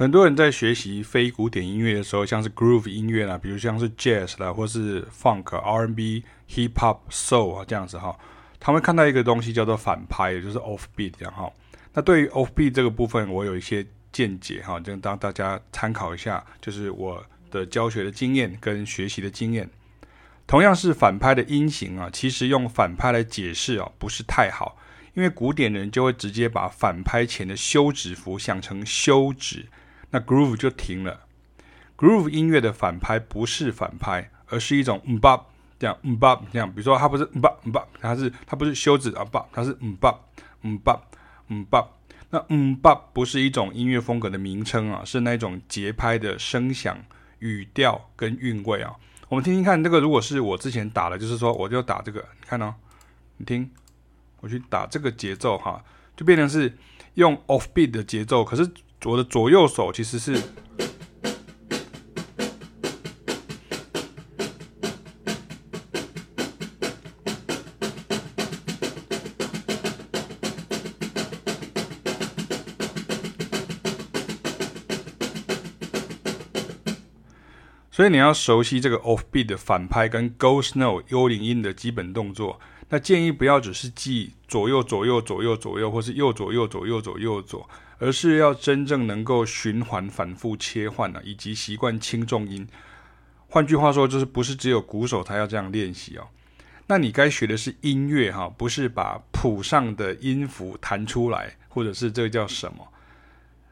很多人在学习非古典音乐的时候，像是 groove 音乐啦，比如像是 jazz 啦，或是 funk、R&B、hip hop、soul 啊这样子哈，他们会看到一个东西叫做反拍，也就是 off beat 这样哈。那对于 off beat 这个部分，我有一些见解哈，就当大家参考一下，就是我的教学的经验跟学习的经验。同样是反拍的音型啊，其实用反拍来解释啊，不是太好，因为古典人就会直接把反拍前的休止符想成休止。那 groove 就停了，groove 音乐的反拍不是反拍，而是一种嗯吧这样嗯吧这样，比如说它不是嗯吧嗯吧，它是它不是休止啊吧，它是嗯吧嗯吧嗯吧。那嗯吧不是一种音乐风格的名称啊，是那种节拍的声响、语调跟韵味啊。我们听听看，这个如果是我之前打的，就是说我就打这个，你看哦，你听，我去打这个节奏哈，就变成是用 off beat 的节奏，可是。我的左右手其实是，所以你要熟悉这个 off beat 的反拍跟 ghost note 幽灵音的基本动作。那建议不要只是记左右左右左右左右，或是右左右左右左右左。而是要真正能够循环反复切换啊，以及习惯轻重音。换句话说，就是不是只有鼓手才要这样练习哦。那你该学的是音乐哈，不是把谱上的音符弹出来，或者是这个叫什么？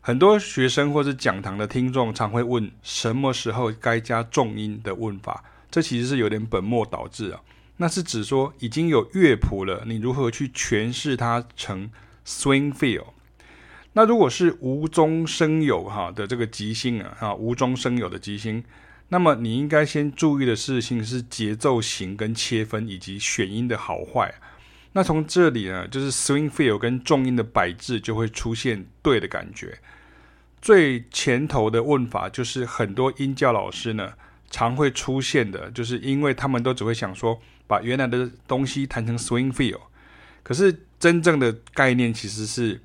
很多学生或者讲堂的听众常会问，什么时候该加重音的问法？这其实是有点本末倒置啊。那是指说已经有乐谱了，你如何去诠释它成 swing feel？那如果是无中生有哈的这个即兴啊，哈无中生有的即兴，那么你应该先注意的事情是节奏型跟切分以及选音的好坏。那从这里呢，就是 swing feel 跟重音的摆置就会出现对的感觉。最前头的问法就是很多音教老师呢常会出现的，就是因为他们都只会想说把原来的东西弹成 swing feel，可是真正的概念其实是。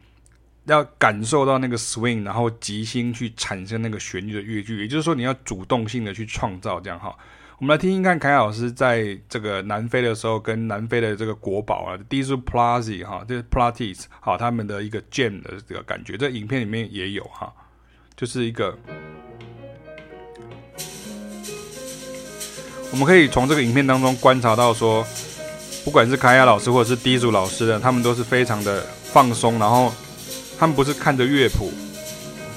要感受到那个 swing，然后即兴去产生那个旋律的乐句，也就是说你要主动性的去创造这样哈。我们来听听看，凯亚老师在这个南非的时候，跟南非的这个国宝啊，Dizu Plazzi 哈，这 Plazzi 好，他们的一个 jam 的这个感觉，这影片里面也有哈，就是一个，我们可以从这个影片当中观察到说，不管是凯亚老师或者是 D 组老师的，他们都是非常的放松，然后。他们不是看着乐谱，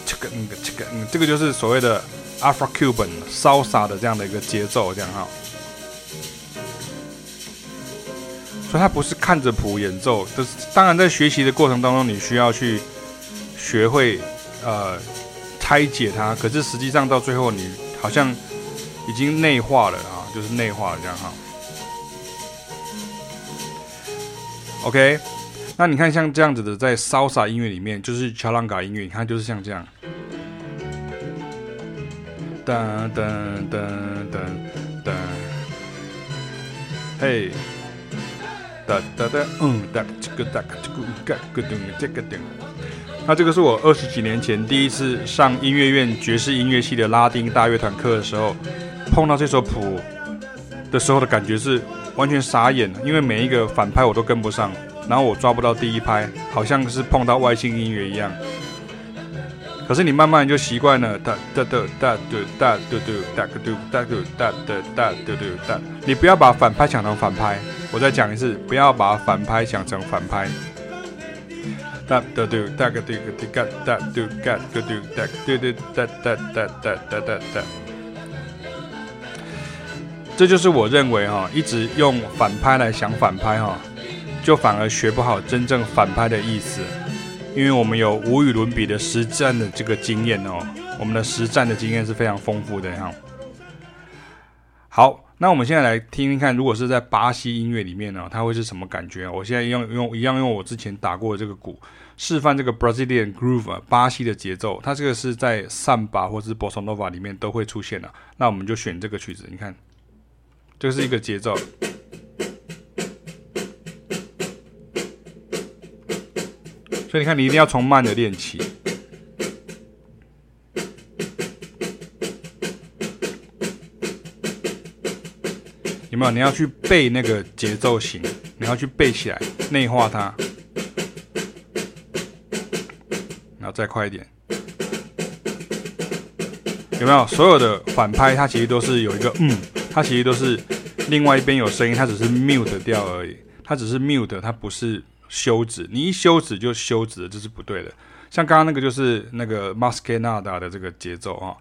这个、那个、这个、这个就是所谓的 Afro-Cuban 硝洒的这样的一个节奏，这样哈。所以他不是看着谱演奏，就是当然在学习的过程当中，你需要去学会呃拆解它。可是实际上到最后，你好像已经内化了啊，就是内化了这样哈。OK。那你看，像这样子的，在 Salsa 音乐里面，就是 Charanga 音乐，你看就是像这样，噔噔噔噔噔，嘿，哒哒哒，嗯，哒这个哒这个嘎个噔这个噔。那这个是我二十几年前第一次上音乐院爵士音乐系的拉丁大乐团课的时候，碰到这首谱的时候的感觉是完全傻眼，因为每一个反拍我都跟不上。然后我抓不到第一拍，好像是碰到外星音乐一样。可是你慢慢就习惯了，哒哒哒哒哒哒哒哒哒哒哒哒哒哒哒哒哒哒。你不要把反拍想成反拍，我再讲一次，不要把反拍想成反拍。哒哒哒哒个哒个哒个哒个哒哒哒哒哒哒哒哒哒。这就是我认为哈，一直用反拍来想反拍哈。就反而学不好真正反拍的意思，因为我们有无与伦比的实战的这个经验哦，我们的实战的经验是非常丰富的哈。好，那我们现在来听听看，如果是在巴西音乐里面呢，它会是什么感觉？我现在用用一样用我之前打过的这个鼓示范这个 Brazilian Groove 巴西的节奏，它这个是在 Samba 或是 Bossa Nova 里面都会出现的。那我们就选这个曲子，你看，这是一个节奏。所以你看你一定要从慢的练起。有没有？你要去背那个节奏型你要去背起来内化它然后再快一点。有没有？所有的反拍它其实都是有一个嗯它其实都是另外一边有声音它只是 mute 掉而已。它只是 mute 它不是休止。你一休止就休止了，这是不对的。像刚刚那个就是那个 m a s c a n a d a 的这个节奏啊。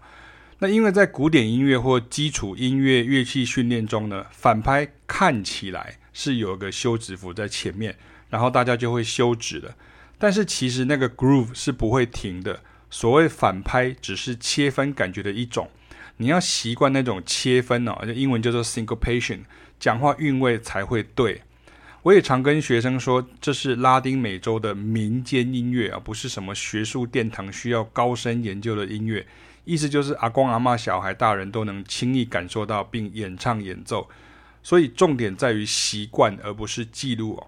那因为在古典音乐或基础音乐乐器训练中呢，反拍看起来是有个休止符在前面，然后大家就会休止了。但是其实那个 groove 是不会停的。所谓反拍只是切分感觉的一种，你要习惯那种切分哦，英文叫做 syncopation，讲话韵味才会对。我也常跟学生说，这是拉丁美洲的民间音乐啊，不是什么学术殿堂需要高深研究的音乐。意思就是阿公阿嬷、小孩、大人都能轻易感受到并演唱演奏，所以重点在于习惯而不是记录哦。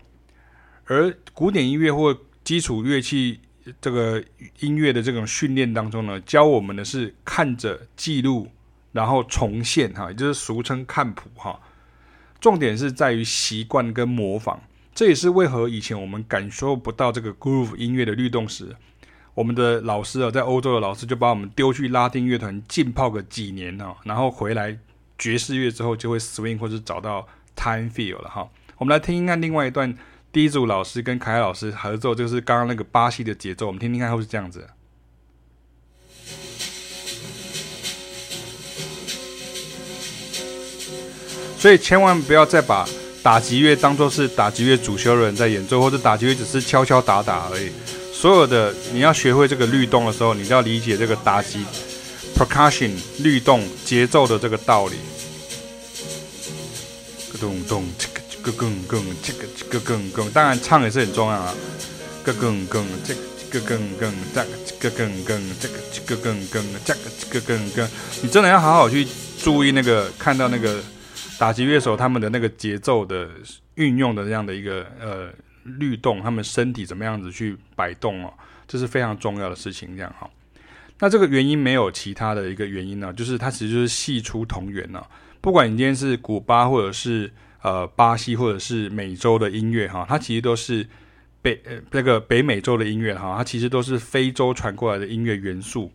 而古典音乐或基础乐器这个音乐的这种训练当中呢，教我们的是看着记录，然后重现哈，也就是俗称看谱哈。重点是在于习惯跟模仿，这也是为何以前我们感受不到这个 groove 音乐的律动时。我们的老师啊，在欧洲的老师就把我们丢去拉丁乐团浸泡个几年哈，然后回来爵士乐之后就会 swing 或者找到 time feel 了哈。我们来听听看另外一段，第一组老师跟凯凯老师合奏，就是刚刚那个巴西的节奏，我们听听看会是这样子。所以千万不要再把打击乐当作是打击乐主修的人在演奏，或者打击乐只是敲敲打打而已。所有的你要学会这个律动的时候，你就要理解这个打击 percussion 律动节奏的这个道理。咯咚咚，这个这个更更，这个这个更更，当然唱也是很重要啊。咯更更，这个更更，这个更更，这个这个更更，这个这个更更，你真的要好好去注意那个，看到那个打击乐手他们的那个节奏的运用的这样的一个呃。律动，他们身体怎么样子去摆动哦，这是非常重要的事情。这样哈，那这个原因没有其他的一个原因呢，就是它其实就是系出同源呢。不管你今天是古巴或者是呃巴西或者是美洲的音乐哈，它其实都是北呃那个北美洲的音乐哈，它其实都是非洲传过来的音乐元素，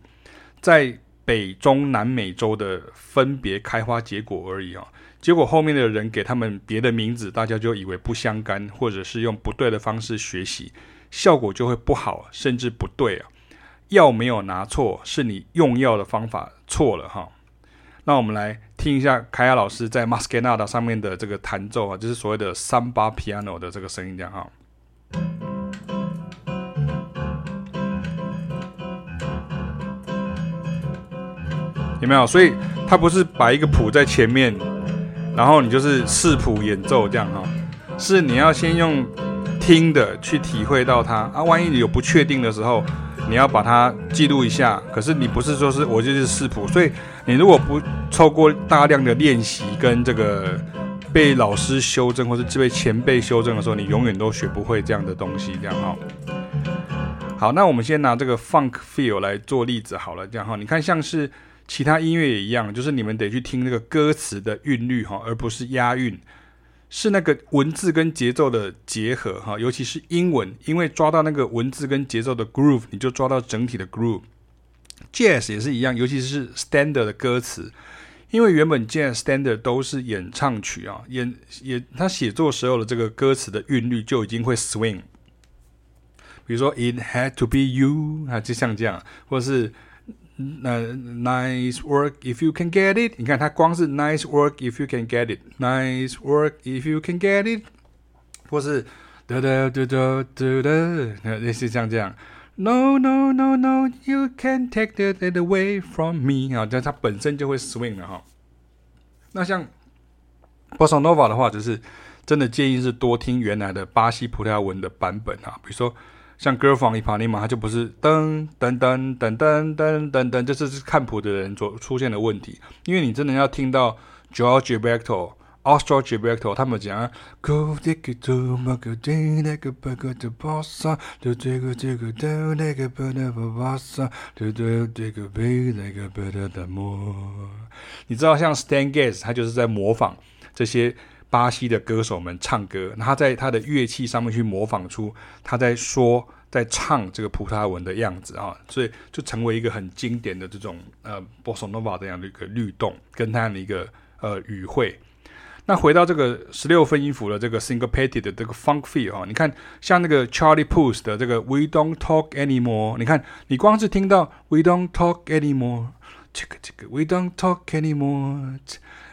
在北中南美洲的分别开花结果而已啊。结果后面的人给他们别的名字，大家就以为不相干，或者是用不对的方式学习，效果就会不好，甚至不对啊。药没有拿错，是你用药的方法错了哈。那我们来听一下凯亚老师在 Masquerada 上面的这个弹奏啊，就是所谓的三八 Piano 的这个声音，这样哈。有没有？所以他不是摆一个谱在前面。然后你就是视谱演奏这样哈，是你要先用听的去体会到它啊。万一你有不确定的时候，你要把它记录一下。可是你不是说是我就是视谱，所以你如果不透过大量的练习跟这个被老师修正或是被前辈修正的时候，你永远都学不会这样的东西这样哈。好，那我们先拿这个 funk feel 来做例子好了，这样哈，你看像是。其他音乐也一样，就是你们得去听那个歌词的韵律哈，而不是押韵，是那个文字跟节奏的结合哈。尤其是英文，因为抓到那个文字跟节奏的 groove，你就抓到整体的 groove。Jazz 也是一样，尤其是 standard 的歌词，因为原本 Jazz standard 都是演唱曲啊，演也他写作时候的这个歌词的韵律就已经会 swing。比如说 It had to be you 啊，就像这样，或者是。那、nice work if you can get it，你看它光是 nice work if you can get it，nice work if you can get it，或是哒哒哒哒哒哒，类似像这样，no no no no you can take that away from me 啊，这它本身就会 swing 了哈。那像 Bossa Nova 的话，就是真的建议是多听原来的巴西葡萄牙文的版本啊，比如说。像 Girl from Ipanema，它就不是噔噔噔噔噔噔噔噔，这是看谱的人所出现的问题。因为你真的要听到 Joao Gilberto、Austral Gilberto 他们讲，Go take it to my good day，那个巴格的巴萨，就这个这个的那个巴的巴萨，就这这个贝那个巴的的莫。你知道像 Stan Getz，他就是在模仿这些巴西的歌手们唱歌，他在他的乐器上面去模仿出他在说、在唱这个葡萄牙文的样子啊，所以就成为一个很经典的这种呃波萨诺瓦这样的一个律动跟他的一个呃语汇。那回到这个十六分音符的这个 syncopated 的这个 funk feel 啊，你看像那个 Charlie Puth 的这个 We Don't Talk Anymore，你看你光是听到 We Don't Talk Anymore，这个这个 We Don't Talk Anymore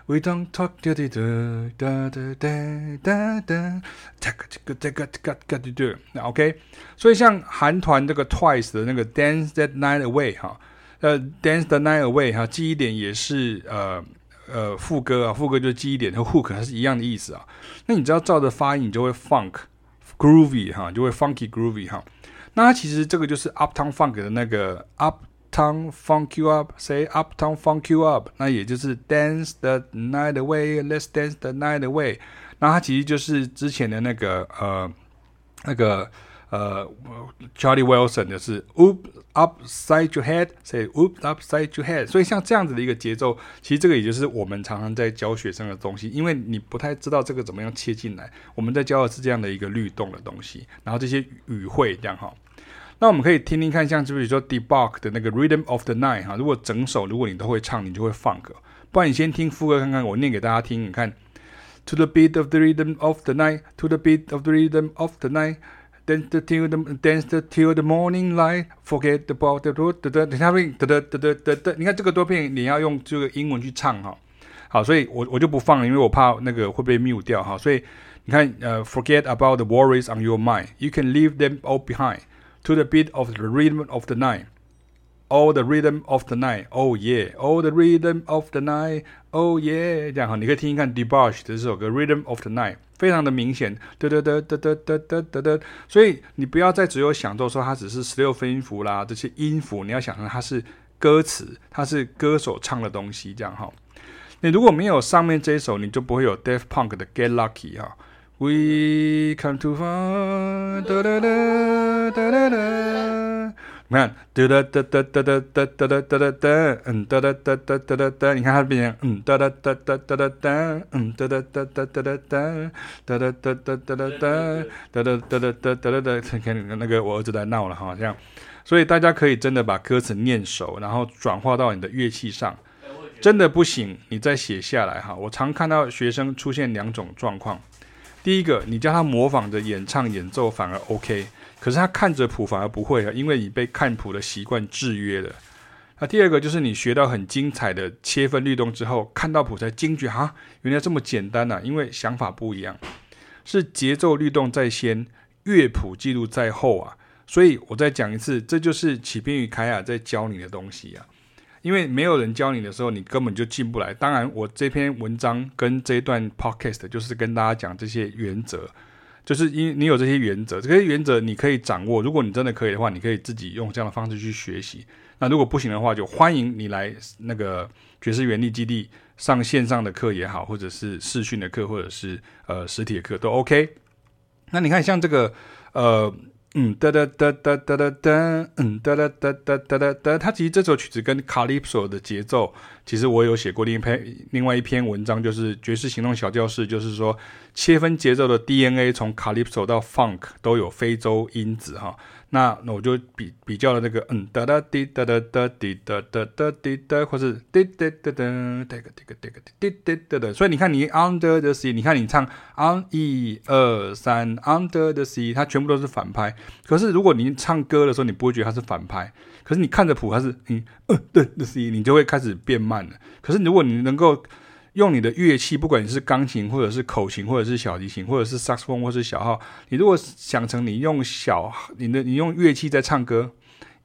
We don't talk da da da da da da da da da da da da da da da da da。那 OK，所以像韩团这个 Twice 的那个 Dance That Night Away 哈，呃，Dance That Night Away 哈，记忆点也是呃呃副歌啊，副歌就是记忆点和 hook 它是一样的意思啊。那你只要照着发音，你就会 funk groovy 哈，就会 funky groovy 哈。那它其实这个就是 Uptown Funk 的那个 Up。Uptown funk you up，say uptown funk you up，那也就是 dance the night away，let's dance the night away。那它其实就是之前的那个呃那个。呃，Charlie Wilson 的是 Oop upside your head，say Oop upside your head。所以像这样子的一个节奏，其实这个也就是我们常常在教学生的东西，因为你不太知道这个怎么样切进来。我们在教的是这样的一个律动的东西，然后这些语汇这样哈。那我们可以听听看，像就比如说 De Barg 的那个 Rhythm of the Night 哈，如果整首如果你都会唱，你就会 funk。不然你先听副歌看看，我念给大家听，你看 To the beat of the rhythm of the night，To the beat of the rhythm of the night。Dance till the dance till the morning light. Forget about the road. 哒哒，等下面哒哒哒哒哒哒。你看这个多片，你要用这个英文去唱哈。好，所以我我就不放了，因为我怕那个会被 mute 掉哈。所以你看，呃，Forget about the worries on your mind. You can leave them all behind. To the beat of the rhythm of the night. All the rhythm of the night. Oh yeah. All the rhythm of the night. Oh yeah。这样哈，你可以听一看 DeBarge 的这首歌 Rhythm of the Night。非常的明显，哒哒哒哒哒哒哒哒哒，所以你不要再只有想到说它只是十六分音符啦，这些音符你要想成它是歌词，它是歌手唱的东西，这样哈。你如果没有上面这一首，你就不会有 Daft Punk 的 Get Lucky 哈。We come too far，哒哒哒哒哒哒。你看，哒哒哒哒哒哒哒哒哒哒哒，嗯，哒哒哒哒哒哒哒，你看它变成，嗯，哒哒哒哒哒哒哒，嗯，哒哒哒哒哒哒哒，哒哒哒哒哒哒哒，哒哒哒哒哒哒哒，看那个我儿子在闹了哈，这样，所以大家可以真的把歌词念熟，然后转化到你的乐器上，真的不行，你再写下来哈。我常看到学生出现两种状况，第一个，你叫他模仿着演唱演奏反而 OK。可是他看着谱反而不会啊，因为你被看谱的习惯制约了。那第二个就是你学到很精彩的切分律动之后，看到谱才惊觉啊，原来这么简单啊，因为想法不一样，是节奏律动在先，乐谱记录在后啊。所以我再讲一次，这就是启斌与凯亚在教你的东西啊。因为没有人教你的时候，你根本就进不来。当然，我这篇文章跟这一段 podcast 就是跟大家讲这些原则。就是因你有这些原则，这些原则你可以掌握。如果你真的可以的话，你可以自己用这样的方式去学习。那如果不行的话，就欢迎你来那个爵士原力基地上线上的课也好，或者是视讯的课，或者是呃实体的课都 OK。那你看像这个呃。嗯哒哒哒哒哒哒哒，嗯哒哒哒哒哒哒哒。它其实这首曲子跟 Calypso 的节奏，其实我有写过另一篇另外一篇文章，就是爵士行动小教室，就是说切分节奏的 DNA 从 Calypso 到 Funk 都有非洲因子哈。那那我就比比较了那个嗯哒哒滴哒哒哒滴哒哒哒滴哒，或是滴哒哒哒，这个这个这个滴哒哒哒。所以你看你 Under the Sea，你看你唱 on 一二三 Under the Sea，它全部都是反拍。可是如果你唱歌的时候，你不会觉得它是反拍。可是你看着谱，它是嗯嗯对的 C，你就会开始变慢了。可是如果你能够用你的乐器，不管你是钢琴，或者是口琴，或者是小提琴，或者是萨克斯风，或者是小号，你如果想成你用小你的你用乐器在唱歌，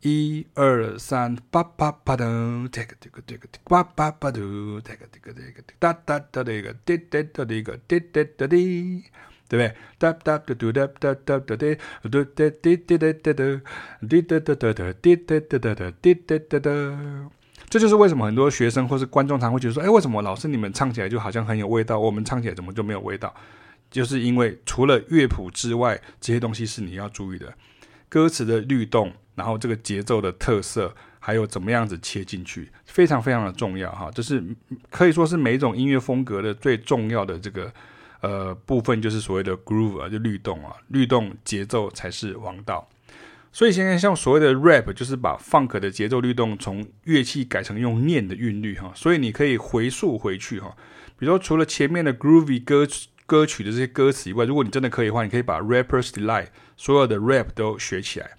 一二三，叭叭叭噔，这个这个这个，叭叭叭嘟，这个这个这个，哒哒哒这个，滴滴哒这个，滴滴哒滴，对不对？哒哒哒嘟哒哒哒哒滴，嘟哒滴滴哒哒哒，滴哒哒哒哒，滴哒哒哒哒，滴哒哒哒。这就是为什么很多学生或是观众常会觉得说：“哎，为什么老师你们唱起来就好像很有味道，我们唱起来怎么就没有味道？”就是因为除了乐谱之外，这些东西是你要注意的，歌词的律动，然后这个节奏的特色，还有怎么样子切进去，非常非常的重要哈。这是可以说是每一种音乐风格的最重要的这个呃部分，就是所谓的 groove 啊，就律动啊，律动节奏才是王道。所以现在像所谓的 rap，就是把 funk 的节奏律动从乐器改成用念的韵律哈。所以你可以回溯回去哈，比如说除了前面的 groovy 歌歌曲的这些歌词以外，如果你真的可以的话，你可以把 Rapper's Delight 所有的 rap 都学起来，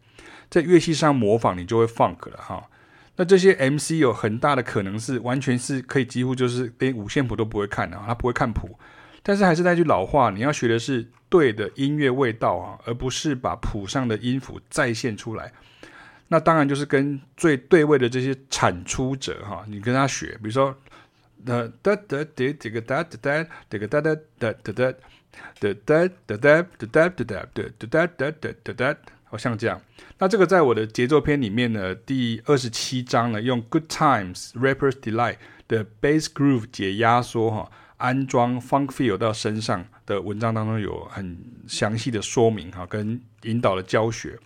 在乐器上模仿，你就会 funk 了哈。那这些 MC 有很大的可能是完全是可以几乎就是连五线谱都不会看的，他不会看谱。但是还是那句老话，你要学的是对的音乐味道啊，而不是把谱上的音符再现出来。那当然就是跟最对位的这些产出者哈，你跟他学，比如说哒哒哒哒这个哒哒哒这个哒哒哒哒哒哒哒哒哒哒哒哒哒哒哒哒哒哒，好像这样。那这个在我的节奏篇里面呢，第二十七章呢，用 Good Times Rapper's Delight 的 Bass Groove 解压缩哈。安装 Funk Feel 到身上的文章当中有很详细的说明哈，跟引导的教学。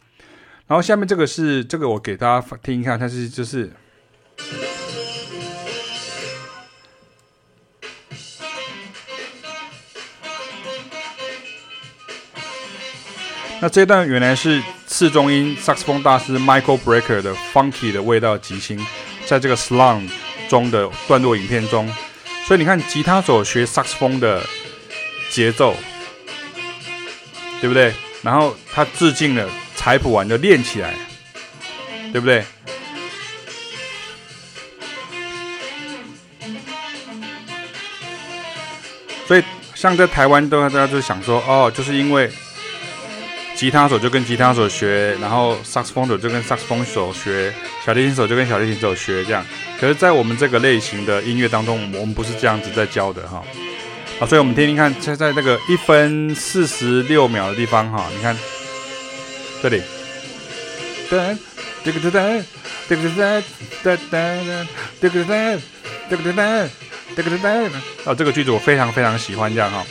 然后下面这个是这个我给大家听一看，它是就是，那这段原来是次中音萨克斯风大师 Michael Brecker 的 Funky 的味道即兴，在这个 Slum 中的段落影片中。所以你看，吉他手学萨克斯风的节奏，对不对？然后他致敬了，采谱完就练起来，对不对？所以像在台湾，都大家就想说，哦，就是因为吉他手就跟吉他手学，然后萨克斯风手就跟萨克斯风手学，小提琴手就跟小提琴手学这样。可是，在我们这个类型的音乐当中，我们不是这样子在教的哈。好，所以我们听听看，在在那个一分四十六秒的地方哈，你看这里，噔，这个噔噔，这个噔噔，噔噔，这个噔，这个噔噔，这个噔噔，哦，这个句子我非常非常喜欢这样哈。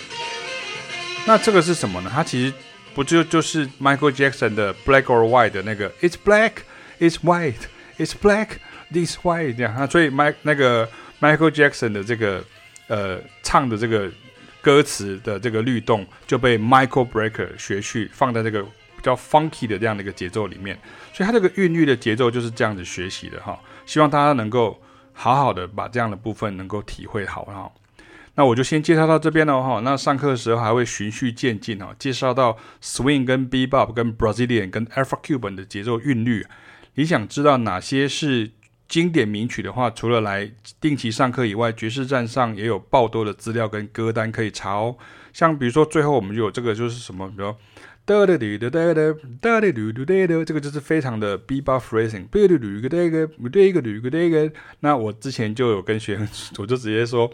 那这个是什么呢？它其实不就就是 Michael Jackson 的 Black or White 的那个 It's black, it's white, it's black. This way 这样啊，所以麦那个 Michael Jackson 的这个呃唱的这个歌词的这个律动就被 Michael Brecker 学去放在这个比较 funky 的这样的一个节奏里面，所以他这个韵律的节奏就是这样子学习的哈。希望大家能够好好的把这样的部分能够体会好哈。那我就先介绍到这边了哈。那上课的时候还会循序渐进哈，介绍到 Swing 跟 Bebop 跟 Brazilian 跟 Afro-Cuban 的节奏韵律。你想知道哪些是？经典名曲的话，除了来定期上课以外，爵士站上也有爆多的资料跟歌单可以查哦。像比如说，最后我们有这个就是什么，比如哒哒哒哒哒哒哒哒哒哒哒，这个就是非常的 B 八 Phrasing。那我之前就有跟学生，我就直接说，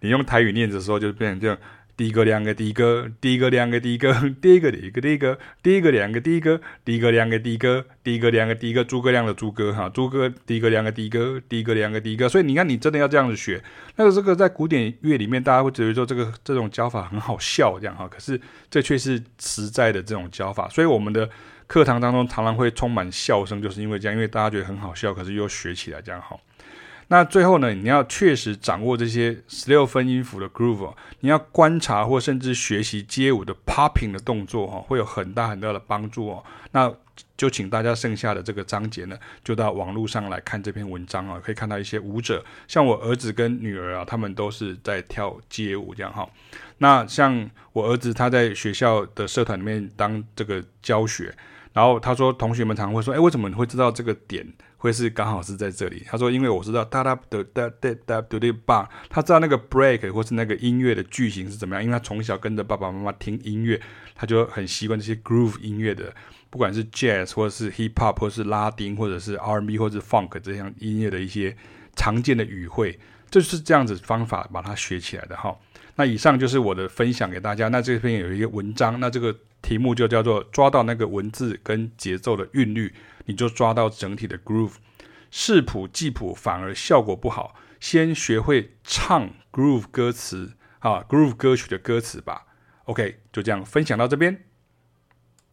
你用台语念的时候，就变成这样。第一个两个第一个，第一个两个的哥，第一个的一个第一个，第一个两个第一个，第一个两个第一个，第一个两个的哥，诸葛亮的诸葛哈，诸葛第一个两个第一个，第一个两个的哥，所以你看，你真的要这样子学，那个这个在古典乐里面，大家会觉得说这个这种教法很好笑这样哈，可是这却是实在的这种教法，所以我们的课堂当中常常会充满笑声，就是因为这样，因为大家觉得很好笑，可是又学起来这样好。那最后呢，你要确实掌握这些十六分音符的 groove，你要观察或甚至学习街舞的 popping 的动作哈，会有很大很大的帮助哦。那就请大家剩下的这个章节呢，就到网络上来看这篇文章啊，可以看到一些舞者，像我儿子跟女儿啊，他们都是在跳街舞这样哈。那像我儿子他在学校的社团里面当这个教学，然后他说同学们常会说，哎，为什么你会知道这个点？会是刚好是在这里。他说，因为我知道哒哒哒哒哒哒哒哒哒，他知道那个 break 或是那个音乐的句型是怎么样，因为他从小跟着爸爸妈妈听音乐，他就很习惯这些 groove 音乐的，不管是 jazz 或是 hip hop 或是拉丁或者是 R&B 或是 funk 这样音乐的一些常见的语汇，就是这样子方法把它学起来的哈。那以上就是我的分享给大家。那这篇有一个文章，那这个题目就叫做抓到那个文字跟节奏的韵律。你就抓到整体的 groove，视谱记谱反而效果不好。先学会唱 groove 歌词啊，groove 歌曲的歌词吧。OK，就这样分享到这边。